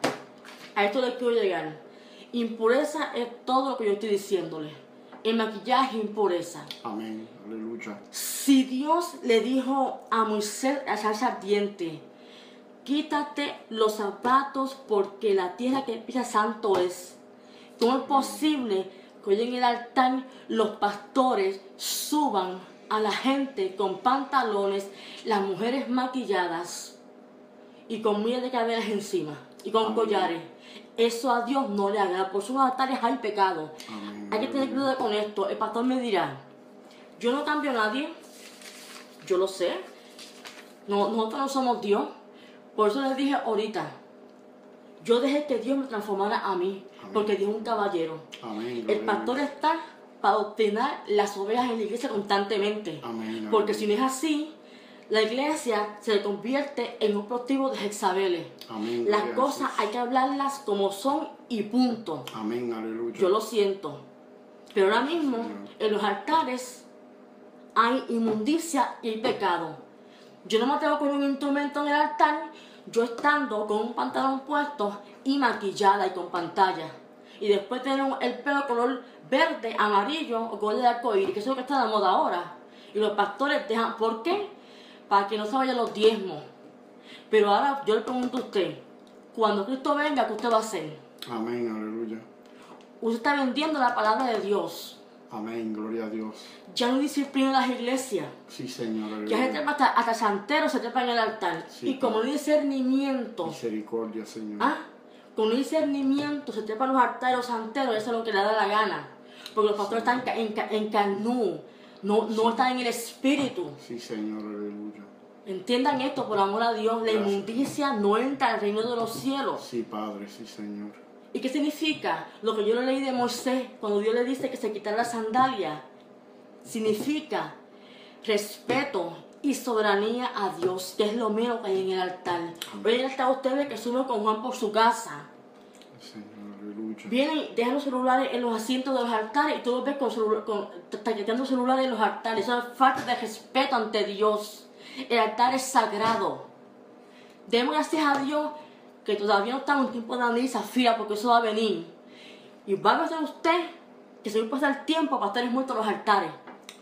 A esto le quiero llegar. Impureza es todo lo que yo estoy diciéndole. El maquillaje es impureza. Amén. Aleluya. Si Dios le dijo a Moisés a salsa ardiente, quítate los zapatos porque la tierra que empieza santo es. ¿Cómo es posible que hoy en el altar los pastores suban a la gente con pantalones, las mujeres maquilladas y con miles de cadenas encima y con Amén. collares? Eso a Dios no le agrada. Por sus altares hay pecado. Amén. Hay que tener cuidado con esto. El pastor me dirá, yo no cambio a nadie, yo lo sé. No, nosotros no somos Dios. Por eso les dije ahorita, yo dejé que Dios me transformara a mí. Porque Dios es un caballero. Amén. El pastor está para obtener las ovejas en la iglesia constantemente. Amén. Porque si no es así, la iglesia se convierte en un productivo de Jezabel. Las cosas hay que hablarlas como son y punto. Amén. Aleluya. Yo lo siento. Pero ahora mismo en los altares hay inmundicia y pecado. Yo no me atrevo con un instrumento en el altar, yo estando con un pantalón puesto y maquillada y con pantalla. Y después tener el pelo color verde, amarillo o color de arcoíris, que eso es lo que está de moda ahora. Y los pastores dejan, ¿por qué? Para que no se vayan los diezmos. Pero ahora yo le pregunto a usted, cuando Cristo venga, ¿qué usted va a hacer? Amén. Aleluya. Usted está vendiendo la palabra de Dios. Amén. Gloria a Dios. Ya no hay disciplina en las iglesias. Sí, Señor. Ya se trepa hasta, hasta santero se trepa en el altar. Sí, y como no discernimiento, Misericordia, Señor. ¿ah? con no discernimiento se trepan los altares los santeros, eso es lo que le da la gana. Porque los pastores están en, ca- en carnú, no, no están en el espíritu. Sí, Señor. Aleluya. Entiendan esto, por amor a Dios, la Gracias. inmundicia no entra al reino de los cielos. Sí, Padre. Sí, Señor. ¿Y qué significa? Lo que yo le leí de Moisés, cuando Dios le dice que se quitara la sandalia, significa respeto y soberanía a Dios, que es lo menos que hay en el altar. Hoy en el altar usted ve que sube con Juan por su casa. Vienen, dejan los celulares en los asientos de los altares y tú los ves con, con taqueteando celulares en los altares. Eso es falta de respeto ante Dios. El altar es sagrado. Demos gracias a Dios que todavía no estamos en tiempo de y Zafira porque eso va a venir. Y va a ser usted que se va a pasar el tiempo para estar muertos los altares.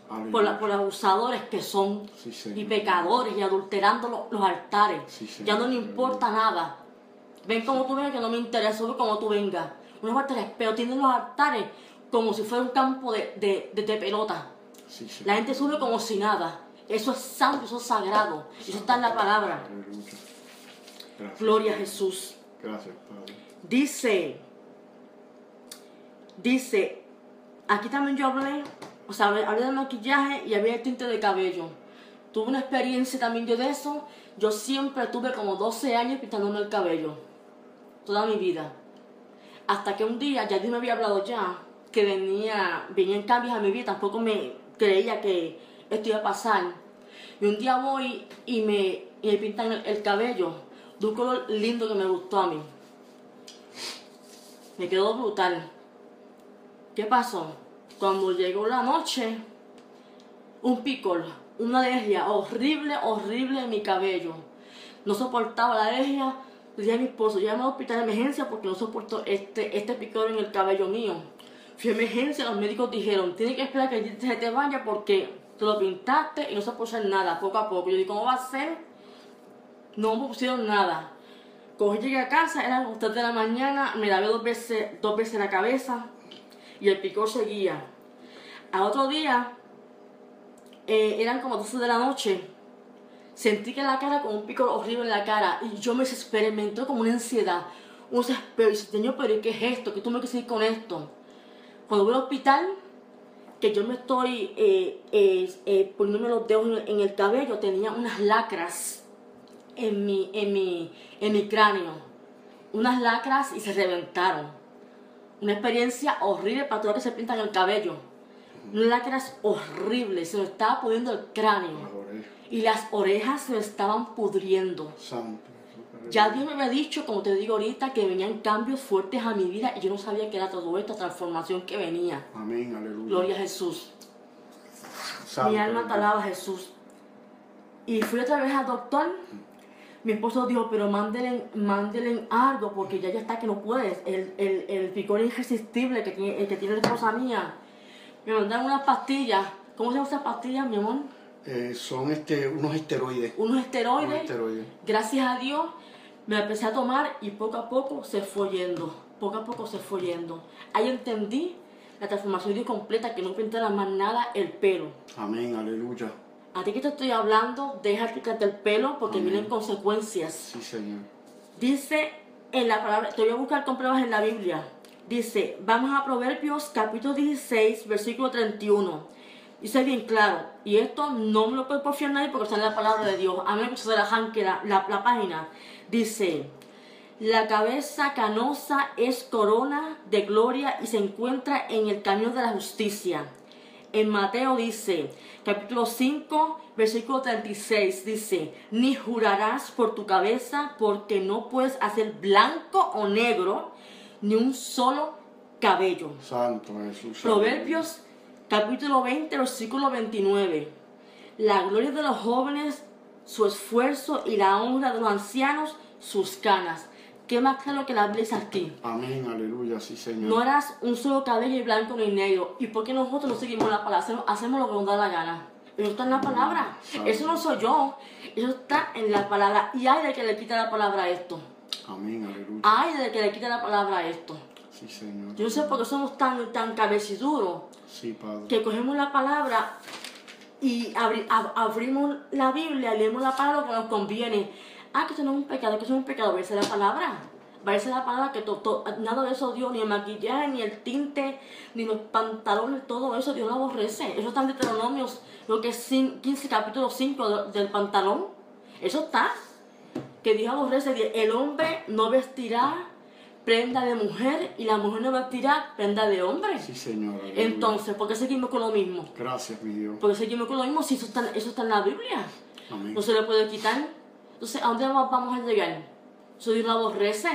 Aleluya. Por, la- por los abusadores que son Sí, y pecadores y adulterando lo- los altares. Sí, ya no le importa nada. Ven como tú vengas que no me interesa, ve como tú vengas. Una falta de respeto. Tienen los altares como si fuera un campo de, de, de- de pelota. Sí. La gente sube como si nada. Eso es santo, eso es sagrado. Eso está en la palabra. Aleluya. Gracias. Gloria a Jesús. Gracias, Padre. Dice, dice, aquí también yo hablé, o sea, hablé del maquillaje y había el tinte de cabello. Tuve una experiencia también yo de eso. Yo siempre tuve como 12 años pintándome el cabello. Toda mi vida. Hasta que un día, ya Dios me había hablado ya, que venía, venían cambios a mi vida. Tampoco me creía que esto iba a pasar. Y un día voy y me, y me pintan el, el cabello de un color lindo que me gustó a mí. Me quedó brutal. ¿Qué pasó? Cuando llegó la noche, un picor, una alergia horrible, horrible en mi cabello. No soportaba la alergia. Le dije a mi esposo, llévame al hospital de emergencia porque no soporto este, este picor en el cabello mío. Fui a emergencia, los médicos dijeron, tienes que esperar que se te vaya porque te lo pintaste y no hacer nada, poco a poco. Yo digo, ¿cómo va a ser? No me pusieron nada. Cogí, llegué a casa, eran las 3 de la mañana, me lavé dos veces, dos veces la cabeza y el picor seguía. Al otro día, eh, eran como 12 de la noche, sentí que la cara con un picor horrible en la cara y yo me desesperé, me entró como una ansiedad, un desespero. Y Señor, pero ¿qué es esto? ¿Qué tú me quieres con esto? Cuando voy al hospital, que yo me estoy eh, eh, eh, poniéndome los dedos en, en el cabello, tenía unas lacras en mi, en mi, en mi cráneo. Unas lacras y se reventaron. Una experiencia horrible para todos los que se pintan el cabello. Unas lacras horribles, se me estaba pudriendo el cráneo. Y las orejas se me estaban pudriendo. Santo. Ya Dios me había dicho, como te digo ahorita, que venían cambios fuertes a mi vida y yo no sabía que era todo esto, transformación que venía. Amén, aleluya. Gloria a Jesús. Santo, Mi alma alaba a Jesús. Y fui otra vez al doctor. Mi esposo dijo, pero mándele, mándele algo porque ya ya está que no puedes. El, el, el picor irresistible que tiene, el que tiene la esposa mía. Me mandaron unas pastillas. ¿Cómo se llaman esas pastillas, mi amor? Eh, son este, unos esteroides. Unos esteroides. Gracias a Dios me la empecé a tomar y poco a poco se fue yendo. Poco a poco se fue yendo. Ahí entendí la transformación de Dios completa, que no pintara más nada el pelo. Amén, aleluya. A ti que te estoy hablando, deja quitarte el pelo porque Amén. vienen consecuencias. Sí, Señor. Dice en la palabra, te voy a buscar con pruebas en la Biblia. Dice, vamos a Proverbios capítulo 16, versículo 31. Dice bien claro, y esto no me lo puede porfiar nadie porque está en la palabra de Dios. A mí me que la, la, la página. Dice, la cabeza canosa es corona de gloria y se encuentra en el camino de la justicia. En Mateo dice, capítulo 5, versículo 36, dice, ni jurarás por tu cabeza porque no puedes hacer blanco o negro ni un solo cabello. Santo Jesús. Proverbios capítulo 20, versículo 29. La gloria de los jóvenes, su esfuerzo y la honra de los ancianos, sus canas. ¿Qué más claro que la Biblia dice aquí? Amén, aleluya, sí, Señor. No harás un solo cabello y blanco ni negro. ¿Y por qué nosotros no seguimos la palabra? Hacemos, hacemos lo que nos da la gana. Eso está en la palabra. Eso no soy yo. Eso está en la palabra. Y hay de que le quita la palabra a esto. Amén, aleluya. Hay de que le quita la palabra a esto. Sí, Señor. Yo no sé por qué somos tan, tan cabeciduros Sí, Padre. que cogemos la palabra y abri- ab- abrimos la Biblia, leemos la palabra que nos conviene. Ah, que eso no es un pecado, que eso no es un pecado, va a ser la palabra. Va a ser la palabra que to- to- nada de eso Dios, ni el maquillaje, ni el tinte, ni los pantalones, todo eso Dios lo aborrece. Eso está en Deuteronomios, lo que es cin- 15 capítulo 5 de- del pantalón. Eso está. Que Dios aborrece, el hombre no vestirá prenda de mujer y la mujer no vestirá prenda de hombre. Sí, Señor. aleluya. Entonces, ¿por qué seguimos con lo mismo? Gracias, mi Dios. Porque seguimos con lo mismo si eso está, eso está en la Biblia. Amén. No se le puede quitar. Entonces, ¿a dónde vamos a llegar? ¿Eso Dios lo aborrece?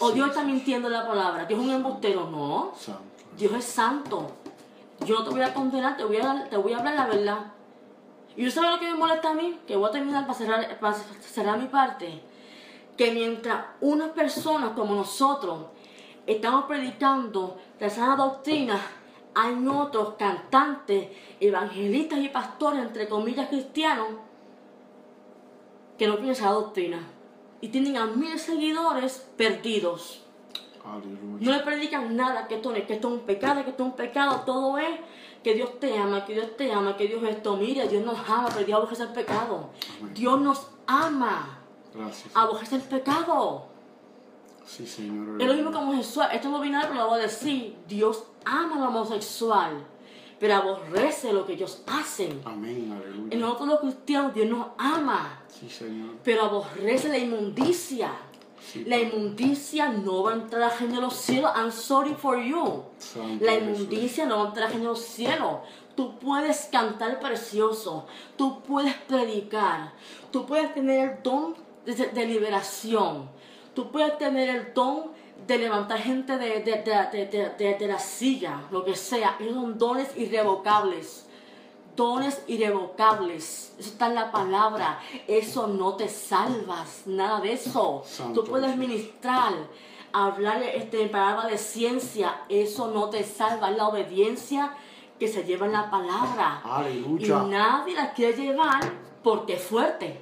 ¿O Dios está mintiendo en la palabra? ¿Dios es un embustero? No. Santo. Dios es santo. Yo no te voy a condenar, te voy a, te voy a hablar la verdad. ¿Y tú sabes lo que me molesta a mí? Que voy a terminar para cerrar, para cerrar mi parte. Que mientras unas personas como nosotros estamos predicando la sana doctrina, hay otros cantantes, evangelistas y pastores, entre comillas cristianos, que no tienen esa doctrina. Y tienen a mil seguidores perdidos. Aleluya. No le predican nada que esto, que esto es un pecado, que esto es un pecado. Todo es que Dios te ama, que Dios te ama, que Dios esto. Mire, Dios nos ama, pero Dios aborrece el pecado. Amén. Dios nos ama, Gracias. aborrece el pecado. Sí, Señor. Es lo mismo que homosexual. Esto no viene a pero lo voy a decir. Dios ama al homosexual, pero aborrece lo que ellos hacen. Amén, En aleluya. nosotros los cristianos, Dios nos ama, Sí, Señor. pero aborrece la inmundicia. Sí, La inmundicia no va a entrar al reino de los cielos. I'm sorry for you. Santo La Jesús. inmundicia no va a entrar al reino de los cielos. Tú puedes cantar precioso. Tú puedes predicar. Tú puedes tener el don de, de liberación. Tú puedes tener el don de levantar gente de, de, de, de, la silla, lo que sea. Esos son dones irrevocables. Dones irrevocables. Eso está en la palabra. Eso no te salvas. Nada de eso. Santo Tú puedes ministrar, hablar este, en palabra de ciencia. Eso no te salva. Es la obediencia que se lleva en la palabra. Y nadie la quiere llevar porque es fuerte.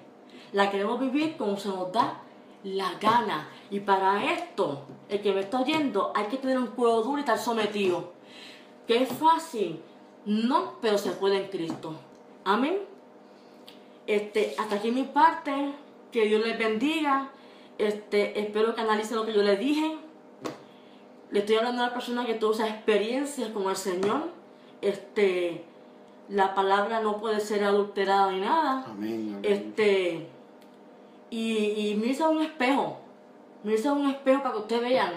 La queremos vivir como se nos da la gana. Y para esto, el que me está oyendo, hay que tener un cuero duro y estar sometido. ¿Que es fácil? No, pero se puede en Cristo. Amén. Este, hasta aquí mi parte. Que Dios les bendiga. Este, espero que analicen lo que yo les dije. Le estoy hablando a una persona que tuvo esas experiencias con el Señor. este, la palabra no puede ser adulterada ni nada. Amén. amén. Este, y, y a un espejo, mírese a un espejo para que ustedes vean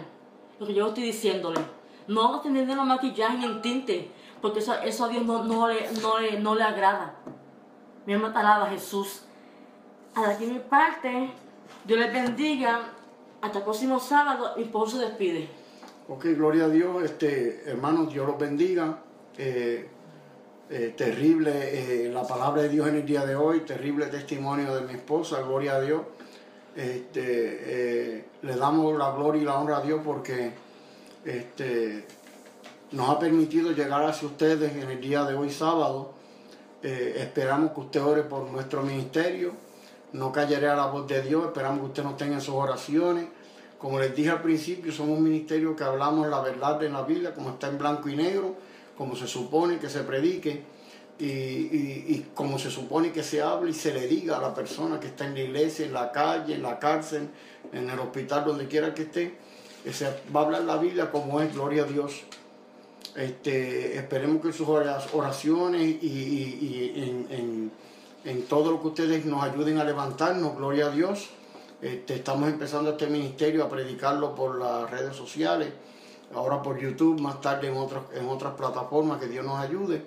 lo que yo estoy diciéndole. No teniendo los maquillaje ni el tinte, porque eso, eso a Dios no, no, le, no, le, no le agrada. Mi alma alaba, Jesús. A aquí mi parte, Dios les bendiga. Hasta el próximo sábado, mi esposo se despide. Ok, gloria a Dios, este, hermanos, Dios los bendiga. Eh, eh, terrible eh, la palabra de Dios en el día de hoy, terrible testimonio de mi esposa, gloria a Dios. Este, eh, le damos la gloria y la honra a Dios porque este, nos ha permitido llegar hacia ustedes en el día de hoy sábado. Esperamos que usted ore por nuestro ministerio. No callaré a la voz de Dios. Esperamos que usted nos tenga en sus oraciones. Como les dije al principio, somos un ministerio que hablamos la verdad de la Biblia, como está en blanco y negro, como se supone que se predique y, y, y como se supone que se hable y se le diga a la persona que está en la iglesia, en la calle, en la cárcel, en el hospital, donde quiera que esté. se va a hablar la Biblia como es, gloria a Dios. Este, esperemos que sus oraciones y, y- y en, en- en todo lo que ustedes nos ayuden a levantarnos, gloria a Dios. Este, estamos empezando este ministerio a predicarlo por las redes sociales, ahora por YouTube, más tarde en otras, en otras plataformas, que Dios nos ayude.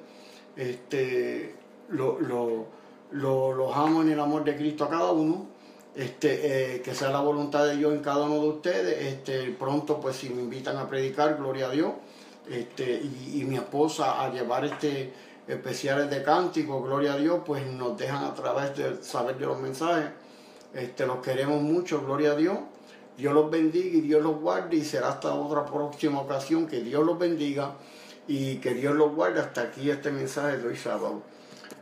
Este, lo, lo, lo- los amo en el amor de Cristo a cada uno. Este, eh, que sea la voluntad de Dios en cada uno de ustedes. Este, pronto, pues, si me invitan a predicar, gloria a Dios. Este, y, y mi esposa a llevar este especiales de cántico, gloria a Dios, pues nos dejan a través de saber de los mensajes. Este, los queremos mucho, gloria a Dios. Dios los bendiga y Dios los guarde y será hasta otra próxima ocasión que Dios los bendiga y que Dios los guarde hasta aquí este mensaje de hoy sábado.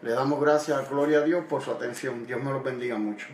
Le damos gracias, gloria a Dios por su atención. Dios me los bendiga mucho.